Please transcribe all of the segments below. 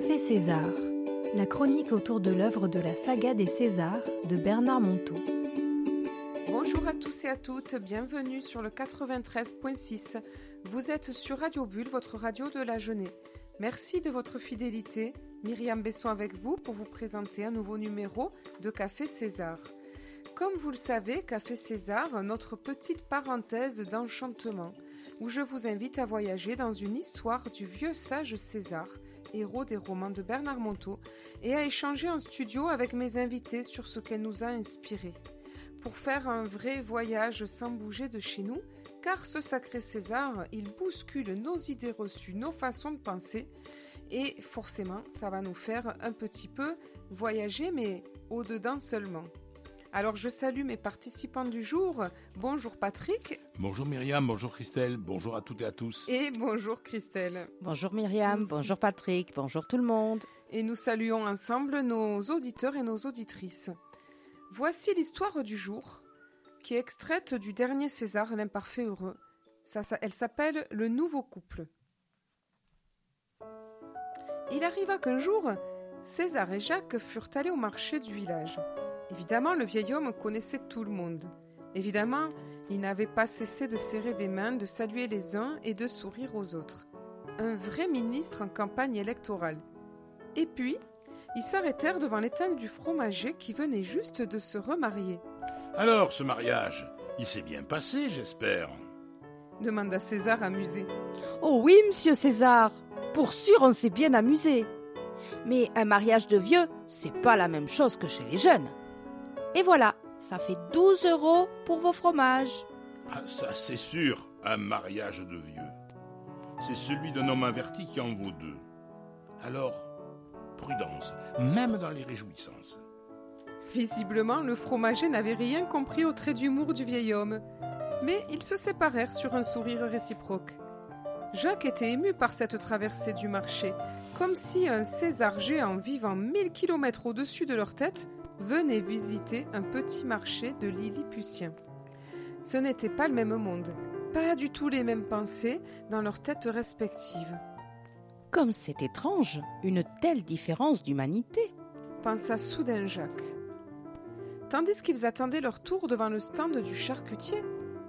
Café César, la chronique autour de l'œuvre de la saga des Césars de Bernard Monteau. Bonjour à tous et à toutes, bienvenue sur le 93.6. Vous êtes sur Radio Bulle, votre radio de la jeunesse. Merci de votre fidélité. Myriam Besson avec vous pour vous présenter un nouveau numéro de Café César. Comme vous le savez, Café César, notre petite parenthèse d'enchantement, où je vous invite à voyager dans une histoire du vieux sage César, héros des romans de Bernard Monteau, et à échanger en studio avec mes invités sur ce qu'elle nous a inspiré. Pour faire un vrai voyage sans bouger de chez nous, car ce sacré César, il bouscule nos idées reçues, nos façons de penser, et forcément, ça va nous faire un petit peu voyager, mais au-dedans seulement. Alors je salue mes participants du jour. Bonjour Patrick. Bonjour Myriam, bonjour Christelle, bonjour à toutes et à tous. Et bonjour Christelle. Bonjour Myriam, bonjour Patrick, bonjour tout le monde. Et nous saluons ensemble nos auditeurs et nos auditrices. Voici l'histoire du jour, qui est extraite du dernier César, l'imparfait heureux. Ça, ça, elle s'appelle Le Nouveau Couple. Il arriva qu'un jour, César et Jacques furent allés au marché du village. Évidemment, le vieil homme connaissait tout le monde. Évidemment, il n'avait pas cessé de serrer des mains, de saluer les uns et de sourire aux autres. Un vrai ministre en campagne électorale. Et puis, ils s'arrêtèrent devant l'étal du fromager qui venait juste de se remarier. Alors, ce mariage, il s'est bien passé, j'espère demanda César amusé. Oh oui, monsieur César, pour sûr, on s'est bien amusé. Mais un mariage de vieux, c'est pas la même chose que chez les jeunes. Et voilà, ça fait 12 euros pour vos fromages. Ah, ça, c'est sûr, un mariage de vieux. C'est celui d'un homme averti qui en vaut deux. Alors, prudence, même dans les réjouissances. Visiblement, le fromager n'avait rien compris au trait d'humour du vieil homme. Mais ils se séparèrent sur un sourire réciproque. Jacques était ému par cette traversée du marché, comme si un César géant vivant mille kilomètres au-dessus de leur tête venait visiter un petit marché de Lilliputien. Ce n'était pas le même monde, pas du tout les mêmes pensées dans leurs têtes respectives. Comme c'est étrange, une telle différence d'humanité, pensa soudain Jacques. Tandis qu'ils attendaient leur tour devant le stand du charcutier,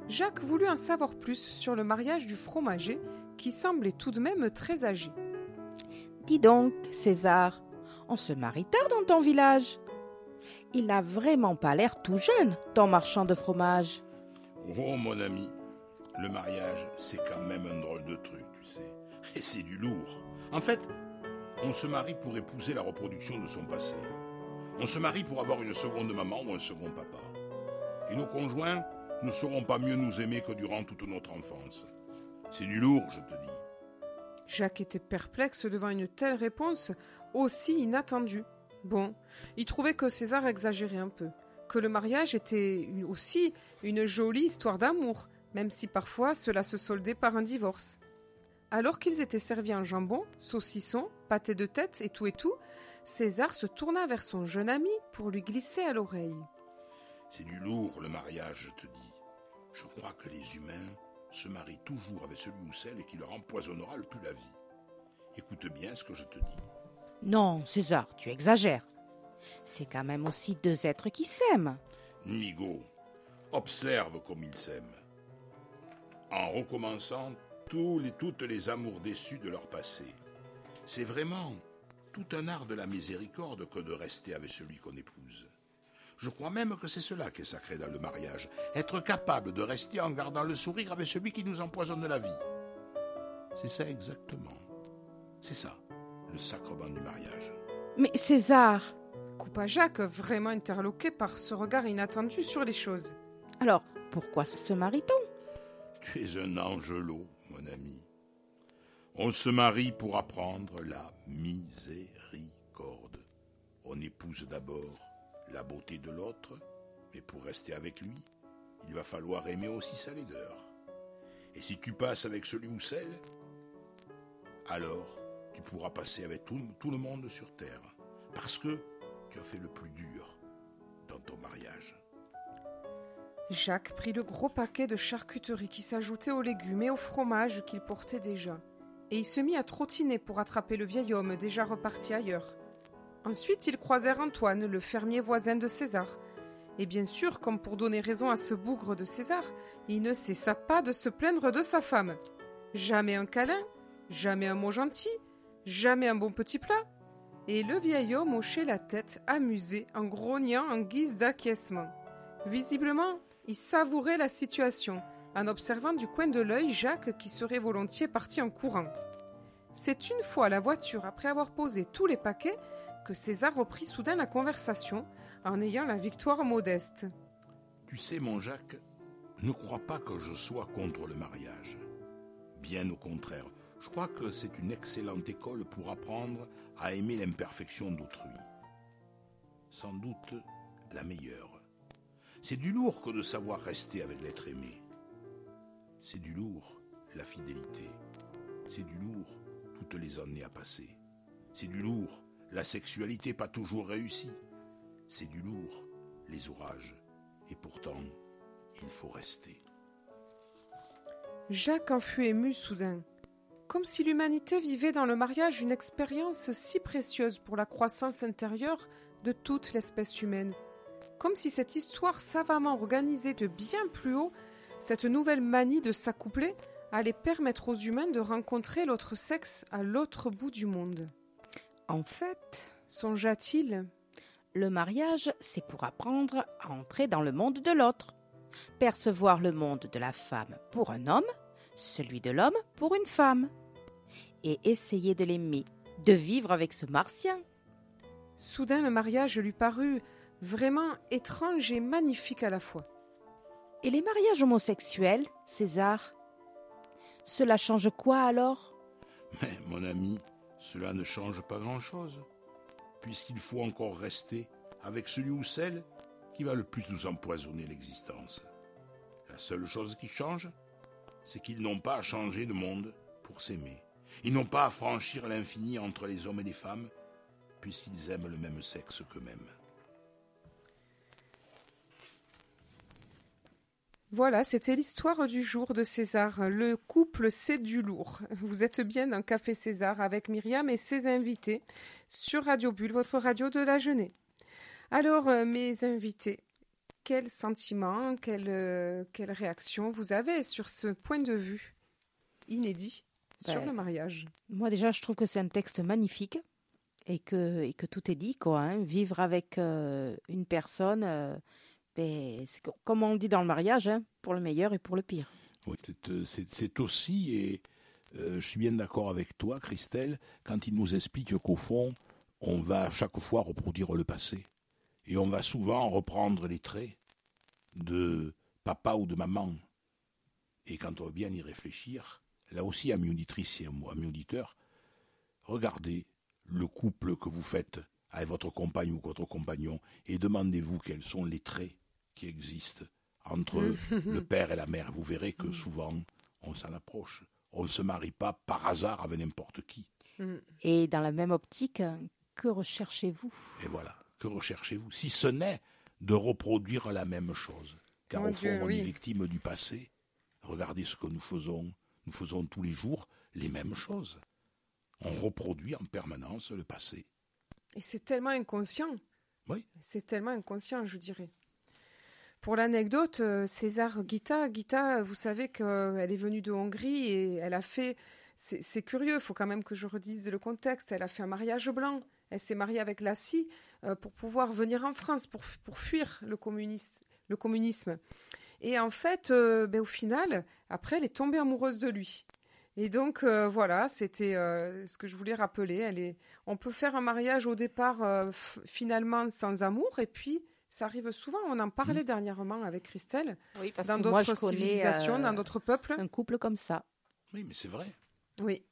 Jacques voulut en savoir plus sur le mariage du fromager, qui semblait tout de même très âgé. Dis donc, César, on se marie tard dans ton village. Il n'a vraiment pas l'air tout jeune, ton marchand de fromage. Oh, mon ami, le mariage, c'est quand même un drôle de truc, tu sais. Et c'est du lourd. En fait, on se marie pour épouser la reproduction de son passé. On se marie pour avoir une seconde maman ou un second papa. Et nos conjoints ne sauront pas mieux nous aimer que durant toute notre enfance. C'est du lourd, je te dis. Jacques était perplexe devant une telle réponse aussi inattendue. Bon, il trouvait que César exagérait un peu, que le mariage était aussi une jolie histoire d'amour, même si parfois cela se soldait par un divorce. Alors qu'ils étaient servis en jambon, saucisson, pâté de tête et tout et tout, César se tourna vers son jeune ami pour lui glisser à l'oreille. C'est du lourd le mariage, je te dis. Je crois que les humains se marient toujours avec celui ou celle qui leur empoisonnera le plus la vie. Écoute bien ce que je te dis. Non, César, tu exagères. C'est quand même aussi deux êtres qui s'aiment. Nigo, observe comme ils s'aiment. En recommençant tous les, toutes les amours déçus de leur passé. C'est vraiment tout un art de la miséricorde que de rester avec celui qu'on épouse. Je crois même que c'est cela qui est sacré dans le mariage. Être capable de rester en gardant le sourire avec celui qui nous empoisonne la vie. C'est ça exactement. C'est ça, le sacrement du mariage. Mais César coupa Jacques, vraiment interloqué par ce regard inattendu sur les choses. Alors, pourquoi se marie-t-on? Tu es un angelot, mon ami. On se marie pour apprendre la miséricorde. On épouse d'abord la beauté de l'autre, mais pour rester avec lui, il va falloir aimer aussi sa laideur. Et si tu passes avec celui ou celle, alors tu pourras passer avec tout, le monde sur terre, parce que tu as fait le plus dur dans ton mariage. Jacques prit le gros paquet de charcuterie qui s'ajoutait aux légumes et au fromage qu'il portait déjà. et il se mit à trottiner pour attraper le vieil homme déjà reparti ailleurs. Ensuite, ils croisèrent Antoine, le fermier voisin de César. Et bien sûr, comme pour donner raison à ce bougre de César, il ne cessa pas de se plaindre de sa femme. Jamais un câlin, jamais un mot gentil, jamais un bon petit plat. Et le vieil homme hochait la tête, amusé, en grognant en guise d'acquiescement. Visiblement, il savourait la situation, en observant du coin de l'œil Jacques qui serait volontiers parti en courant. C'est une fois la voiture, après avoir posé tous les paquets, que César reprit soudain la conversation, en ayant la victoire modeste. Tu sais, mon Jacques, ne crois pas que je sois contre le mariage. Bien au contraire, je crois que c'est une excellente école pour apprendre à aimer l'imperfection d'autrui. Sans doute la meilleure. C'est du lourd que de savoir rester avec l'être aimé. C'est du lourd la fidélité. C'est du lourd toutes les années à passer. C'est du lourd la sexualité pas toujours réussie. C'est du lourd les orages. Et pourtant, il faut rester. Jacques en fut ému soudain comme si l'humanité vivait dans le mariage une expérience si précieuse pour la croissance intérieure de toute l'espèce humaine, comme si cette histoire savamment organisée de bien plus haut, cette nouvelle manie de s'accoupler, allait permettre aux humains de rencontrer l'autre sexe à l'autre bout du monde. En fait, songea-t-il, le mariage, c'est pour apprendre à entrer dans le monde de l'autre, percevoir le monde de la femme pour un homme, celui de l'homme pour une femme et essayer de l'aimer, de vivre avec ce martien. Soudain, le mariage lui parut vraiment étrange et magnifique à la fois. Et les mariages homosexuels, César Cela change quoi alors? Mais, mon ami, cela ne change pas grand-chose, puisqu'il faut encore rester avec celui ou celle qui va le plus nous empoisonner l'existence. La seule chose qui change, c'est qu'ils n'ont pas à changer de monde pour s'aimer. Ils n'ont pas à franchir l'infini entre les hommes et les femmes, puisqu'ils aiment le même sexe qu'eux-mêmes. Voilà, c'était l'histoire du jour de César. Le couple, c'est du lourd. Vous êtes bien dans Café César avec Myriam et ses invités sur Radio Bulle, votre radio de la jeunesse. Alors, euh, mes invités, quel sentiment, quelle, euh, quelle réaction vous avez sur ce point de vue inédit? Sur Ben, le mariage. Moi déjà, je trouve que c'est un texte magnifique et que, et que tout est dit. Quoi, hein. Vivre avec euh, une personne, euh, ben, c'est co- comme on le dit dans le mariage, hein, pour le meilleur et pour le pire. Oui, c'est, euh, c'est- aussi, et euh, je suis bien d'accord avec toi, Christelle, quand il nous explique qu'au fond, on va chaque fois reproduire le passé. Et on va souvent reprendre les traits de papa ou de maman. Et quand on va bien y réfléchir, là aussi, amis auditrices et amis auditeurs, regardez le couple que vous faites avec votre compagne ou votre compagnon et demandez-vous quels sont les traits qui existent entre le père et la mère. Vous verrez que souvent, on s'en approche. On ne se marie pas par hasard avec n'importe qui. Et dans la même optique, que recherchez-vous? Et voilà, que recherchez-vous? Si ce n'est de reproduire la même chose. Car Mon au fond, Dieu, on oui. est victime du passé. Regardez ce que nous faisons. Nous faisons tous les jours les mêmes choses. On reproduit en permanence le passé. Et c'est tellement inconscient. Oui. C'est tellement inconscient, je dirais. Pour l'anecdote, euh, César Guita, Guita, vous savez qu'elle est venue de Hongrie et elle a fait. C'est curieux, il faut quand même que je redise le contexte. Elle a fait un mariage blanc. Elle s'est mariée avec Lassie euh, pour pouvoir venir en France, pour, pour fuir le, communiste, le communisme. Et en fait, euh, ben, au final, après, elle est tombée amoureuse de lui. Et donc, euh, voilà, c'était euh, ce que je voulais rappeler. Elle est, on peut faire un mariage au départ euh, finalement sans amour, et puis ça arrive souvent. On en parlait dernièrement avec Christelle, Oui, parce dans d'autres civilisations, euh, dans d'autres peuples. un couple comme ça. Oui, mais c'est vrai. Oui.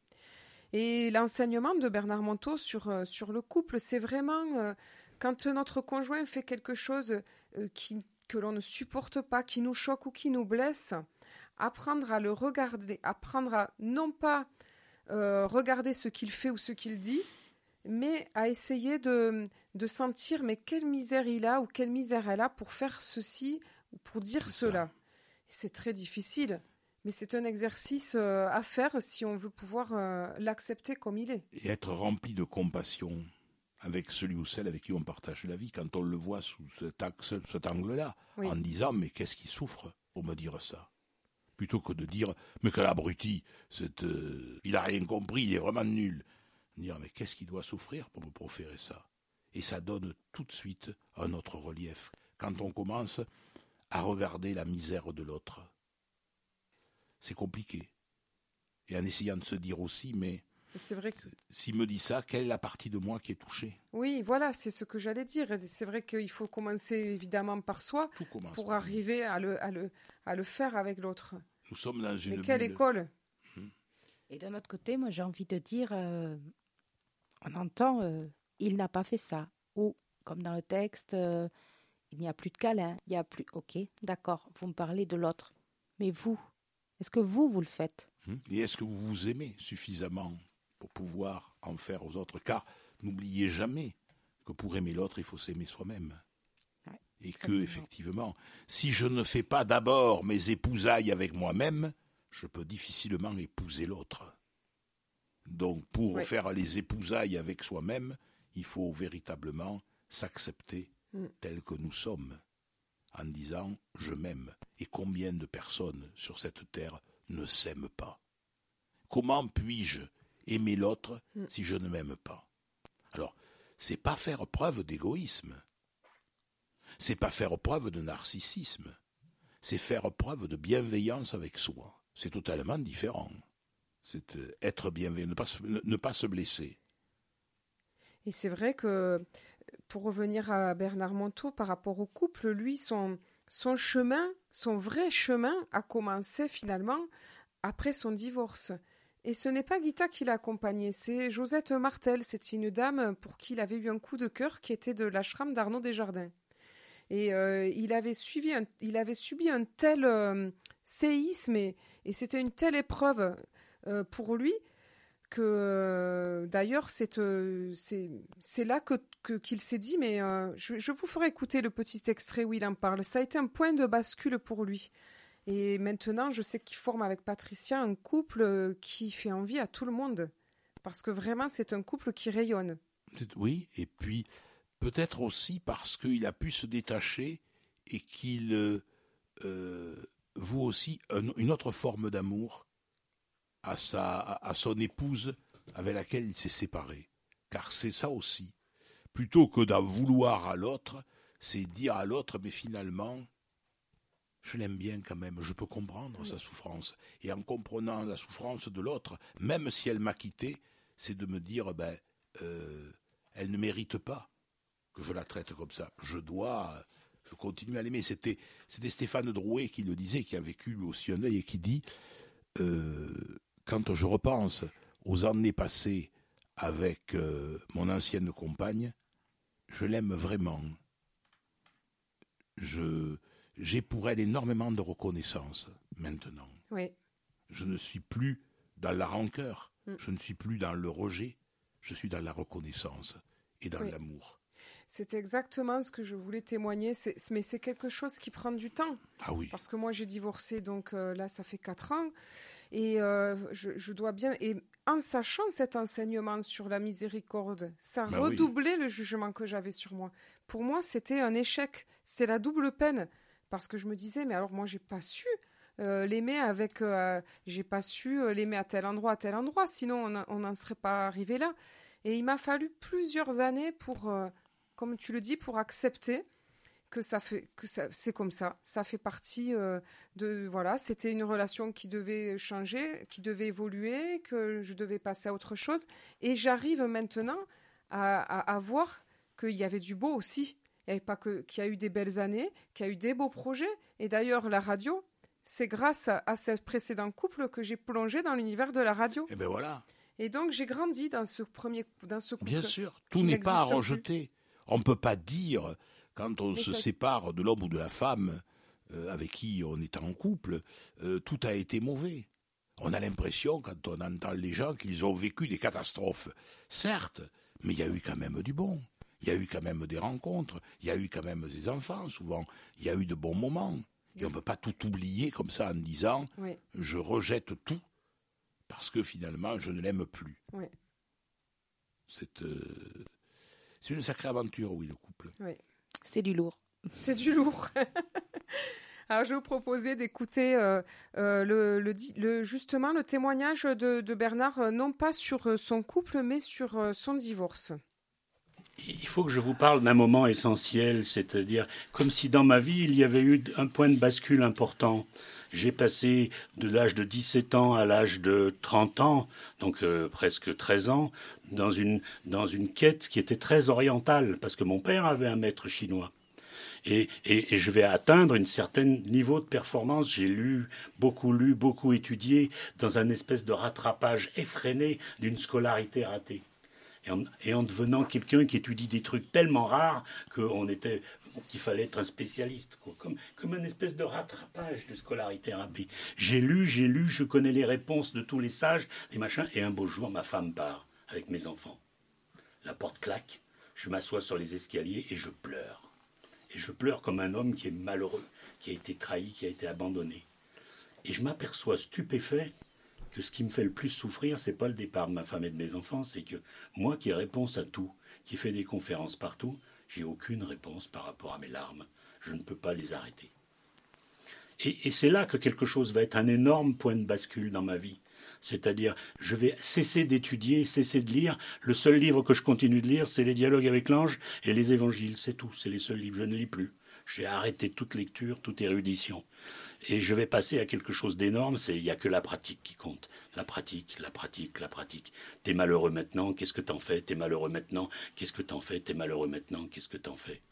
Et l'enseignement de Bernard Monteau sur, sur le couple, c'est vraiment euh, quand notre conjoint fait quelque chose euh, qui, que l'on ne supporte pas, qui nous choque ou qui nous blesse, apprendre à le regarder, apprendre à non pas euh, regarder ce qu'il fait ou ce qu'il dit, mais à essayer de, de sentir mais quelle misère il a ou quelle misère elle a pour faire ceci ou pour dire cela. C'est très difficile. Mais c'est un exercice euh, à faire si on veut pouvoir euh, l'accepter comme il est. Et être rempli de compassion avec celui ou celle avec qui on partage la vie, quand on le voit sous cet, axe, cet angle-là, Oui. en disant mais qu'est-ce qui souffre pour me dire ça? Plutôt que de dire mais quel abruti, c'est, euh, il a rien compris, il est vraiment nul. Dire mais qu'est-ce qui doit souffrir pour me proférer ça? Et ça donne tout de suite un autre relief quand on commence à regarder la misère de l'autre. C'est compliqué. Et en essayant de se dire aussi mais C'est vrai que s'il me dit ça, quelle est la partie de moi qui est touchée? Oui, voilà, c'est ce que j'allais dire. C'est vrai qu'il faut commencer évidemment par soi pour par arriver à le, à le, à le faire avec l'autre. Nous sommes dans une Mais quelle bulle. école Et d'un autre côté, moi j'ai envie de dire, euh, on entend, euh, il n'a pas fait ça. Ou, comme dans le texte, euh, il n'y a plus de câlin, il n'y a plus... Ok, d'accord, vous me parlez de l'autre. Mais vous, est-ce que vous, vous le faites? Hum. Et est-ce que vous vous aimez suffisamment? Pour pouvoir en faire aux autres Car n'oubliez jamais que pour aimer l'autre, il faut s'aimer soi-même. Ouais, Et que, exactement. effectivement, si je ne fais pas d'abord mes épousailles avec moi-même, je peux difficilement épouser l'autre. Donc, pour Ouais. faire les épousailles avec soi-même, il faut véritablement s'accepter Mm. tel que nous sommes, en disant je m'aime. Et combien de personnes sur cette terre ne s'aiment pas? Comment puis-je aimer l'autre Mm. si je ne m'aime pas Alors, c'est pas faire preuve d'égoïsme. C'est pas faire preuve de narcissisme. C'est faire preuve de bienveillance avec soi. C'est totalement différent. C'est euh, être bienveillant, ne pas se, ne- pas se blesser. Et c'est vrai que, pour revenir à Bernard Monteau, par rapport au couple, lui, son, son chemin, son vrai chemin, a commencé finalement après son divorce. Et ce n'est pas Guita qui l'a c'est Josette Martel. C'est une dame pour qui il avait eu un coup de cœur qui était de l'ashram d'Arnaud Desjardins. Et euh, il, avait subi un tel euh, séisme et, c'était une telle épreuve euh, pour lui que d'ailleurs c'est là que qu'il s'est dit mais je vous ferai écouter le petit extrait où il en parle ça a été un point de bascule pour lui et maintenant je sais qu'il forme avec Patricia un couple euh, qui fait envie à tout le monde parce que vraiment c'est un couple qui rayonne Oui, et puis peut-être aussi parce qu'il a pu se détacher et qu'il euh, euh, voue aussi un- une autre forme d'amour à, sa, à son épouse avec laquelle il s'est séparé. Car c'est ça aussi. Plutôt que d'en vouloir à l'autre, c'est dire à l'autre, mais finalement, je l'aime bien quand même, je peux comprendre sa souffrance. Et en comprenant la souffrance de l'autre, même si elle m'a quitté, c'est de me dire, ben, euh, elle ne mérite pas que je la traite comme ça. Je dois, je continue à l'aimer. C'était, c'était Stéphane Drouet qui le disait, qui a vécu lui aussi un deuil et qui dit, euh, quand je repense aux années passées avec euh, mon ancienne compagne, je l'aime vraiment. Je, j'ai pour elle énormément de reconnaissance maintenant. oui Je ne suis plus dans la rancœur, Mm. je ne suis plus dans le rejet, je suis dans la reconnaissance et dans Oui. l'amour. c'est exactement ce que je voulais témoigner c'est mais c'est quelque chose qui prend du temps Ah oui, Parce que moi, j'ai divorcé, donc euh, là, ça fait quatre ans. Et euh, je, je dois bien. Et en sachant cet enseignement sur la miséricorde, ça Bah oui. redoublait le jugement que j'avais sur moi. Pour moi, c'était un échec. C'était la double peine. Parce que je me disais, mais alors moi, j'ai pas su. euh, l'aimer avec euh, j'ai pas su euh, l'aimer à tel endroit à tel endroit. Sinon on n'en serait pas arrivé là. Et il m'a fallu plusieurs années pour euh, comme tu le dis pour accepter que ça fait que ça c'est comme ça. Ça fait partie de voilà c'était une relation qui devait changer qui devait évoluer que je devais passer à autre chose. Et j'arrive maintenant à voir qu'il y avait du beau aussi avait pas que qu'il y a eu des belles années qu'il y a eu des beaux projets et d'ailleurs la radio c'est grâce à, à ce précédent couple que j'ai plongé dans l'univers de la radio et ben voilà. et donc j'ai grandi dans ce premier dans ce couple Bien sûr, tout qui n'est pas à rejeter. On ne peut pas dire, quand on Mais se ça- sépare de l'homme ou de la femme euh, avec qui on est en couple, euh, tout a été mauvais. On a l'impression, quand on entend les gens, qu'ils ont vécu des catastrophes. Certes, mais il y a eu quand même du bon. Il y a eu quand même des rencontres. Il y a eu quand même des enfants, souvent. Il y a eu de bons moments. Et on ne peut pas tout oublier comme ça en disant Oui. je rejette tout parce que finalement je ne l'aime plus. Oui. C'est euh, c'est une sacrée aventure, oui, le couple. C'est du lourd. C'est du lourd. Alors, je vais vous proposer d'écouter euh, euh, le, le di- le- justement le témoignage de, de Bernard, non pas sur son couple, mais sur son divorce. Il faut que je vous parle d'un moment essentiel, c'est-à-dire comme si dans ma vie il y avait eu un point de bascule important. J'ai passé de l'âge de 17 ans à l'âge de 30 ans, donc euh, presque 13 ans, dans une, dans une quête qui était très orientale, parce que mon père avait un maître chinois. Et, et, et je vais atteindre un certain niveau de performance. J'ai lu, beaucoup lu, beaucoup étudié, dans un espèce de rattrapage effréné d'une scolarité ratée et en, devenant quelqu'un qui étudie des trucs tellement rares qu'on était qu'il fallait être un spécialiste. Comme, comme une espèce de rattrapage de scolarité rapide. J'ai lu, j'ai lu, je connais les réponses de tous les sages, les machins, et un beau jour, ma femme part avec mes enfants. La porte claque, je m'assois sur les escaliers et je pleure. Et je pleure comme un homme qui est malheureux, qui a été trahi, qui a été abandonné. Et je m'aperçois stupéfait que ce qui me fait le plus souffrir, c'est pas le départ de ma femme et de mes enfants, c'est que moi qui ai réponse à tout, qui fais des conférences partout, j'ai aucune réponse par rapport à mes larmes. Je ne peux pas les arrêter. Et, et c'est là que quelque chose va être un énorme point de bascule dans ma vie. C'est-à-dire, je vais cesser d'étudier, cesser de lire. Le seul livre que je continue de lire, c'est les dialogues avec l'ange et les évangiles. C'est tout. C'est les seuls livres. Je ne lis plus. J'ai arrêté toute lecture, toute érudition. Et je vais passer à quelque chose d'énorme, c'est il n'y a que la pratique qui compte. La pratique, la pratique, la pratique. T'es malheureux maintenant, qu'est-ce que t'en fais? T'es malheureux maintenant, qu'est-ce que t'en fais? T'es malheureux maintenant, qu'est-ce que t'en fais?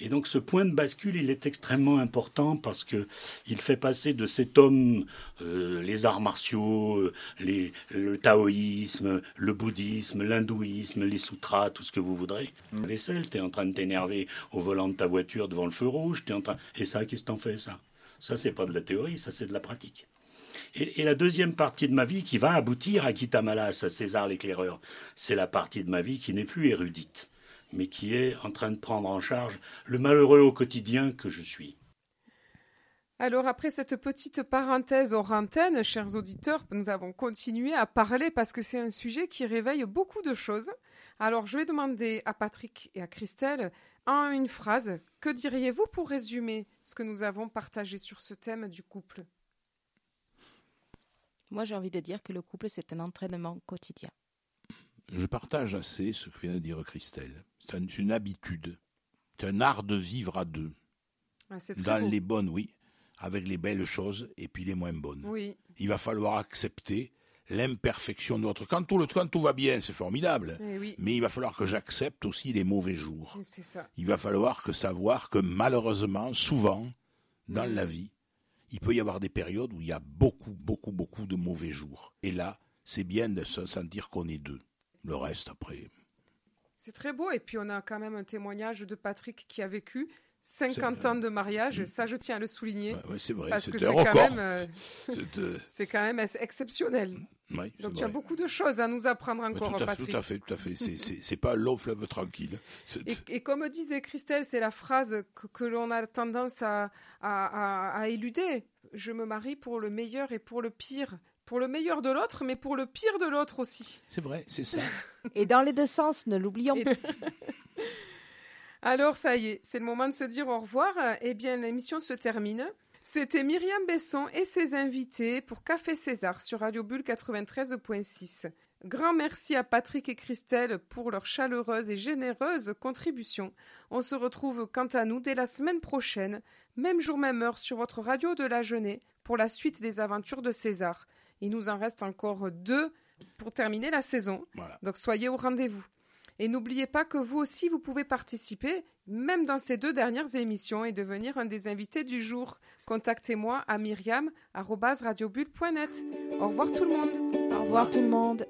Et donc ce point de bascule, il est extrêmement important parce que il fait passer de cet homme, euh, les arts martiaux, euh, les, le taoïsme, le bouddhisme, l'hindouisme, les sutras, tout ce que vous voudrez. La vaisselle, t'es en train de t'énerver au volant de ta voiture devant le feu rouge, t'es en train... Et ça, qu'est-ce que t'en fais, ça? Ça, c'est pas de la théorie, ça, c'est de la pratique. Et, et, la deuxième partie de ma vie qui va aboutir à Kitamalas, à César l'éclaireur, c'est la partie de ma vie qui n'est plus érudite, mais qui est en train de prendre en charge le malheureux au quotidien que je suis. Alors après cette petite parenthèse hors antenne, chers auditeurs, nous avons continué à parler parce que c'est un sujet qui réveille beaucoup de choses. Alors je vais demander à Patrick et à Christelle en une phrase, que diriez-vous pour résumer ce que nous avons partagé sur ce thème du couple? Moi, j'ai envie de dire que le couple, c'est un entraînement quotidien. Je partage assez ce que vient de dire Christelle. C'est un, une habitude. C'est un art de vivre à deux. ah, Dans beau. les bonnes, oui, avec les belles choses et puis les moins bonnes. Oui. Il va falloir accepter l'imperfection de l'autre. Quand tout, le, quand tout va bien, c'est formidable. Eh oui. Mais il va falloir que j'accepte aussi les mauvais jours. Ça. Il va falloir que savoir que malheureusement, souvent, dans Mhm. la vie, il peut y avoir des périodes où il y a beaucoup, beaucoup, beaucoup de mauvais jours. Et là, c'est bien de se sentir qu'on est deux. Le reste, après. C'est très beau. Et puis on a quand même un témoignage de Patrick qui a vécu 50 C'est- ans de mariage. Ça, je tiens à le souligner. Ouais, ouais, c'est vrai, parce que c'est quand euh, euh, c'est quand même ex- exceptionnel. ouais, c'est Donc tu as vrai. beaucoup de choses à nous apprendre encore, tout, à Patrick. tout à fait, tout à fait. C'est, pas long fleuve tranquille. Et, et comme disait Christelle, c'est la phrase que, que l'on a tendance à, à, à- à éluder. Je me marie pour le meilleur et pour le pire. Pour le meilleur de l'autre, mais pour le pire de l'autre aussi. c'est vrai, c'est ça. Et dans les deux sens, ne l'oublions Et- pas. Alors ça y est, c'est le moment de se dire au revoir. Eh bien, l'émission se termine. C'était Myriam Besson et ses invités pour Café César sur Radio Bulle 93.6. Grand merci à Patrick et Christelle pour leur chaleureuse et généreuse contribution. On se retrouve quant à nous dès la semaine prochaine, même jour, même heure sur votre radio de la Jeunesse pour la suite des aventures de César. Il nous en reste encore deux pour terminer la saison. Voilà. Donc soyez au rendez-vous. Et n'oubliez pas que vous aussi, vous pouvez participer, même dans ces deux dernières émissions, et devenir un des invités du jour. Contactez-moi à myriam.radiobulle.net. Au revoir tout le monde. Au revoir tout le monde.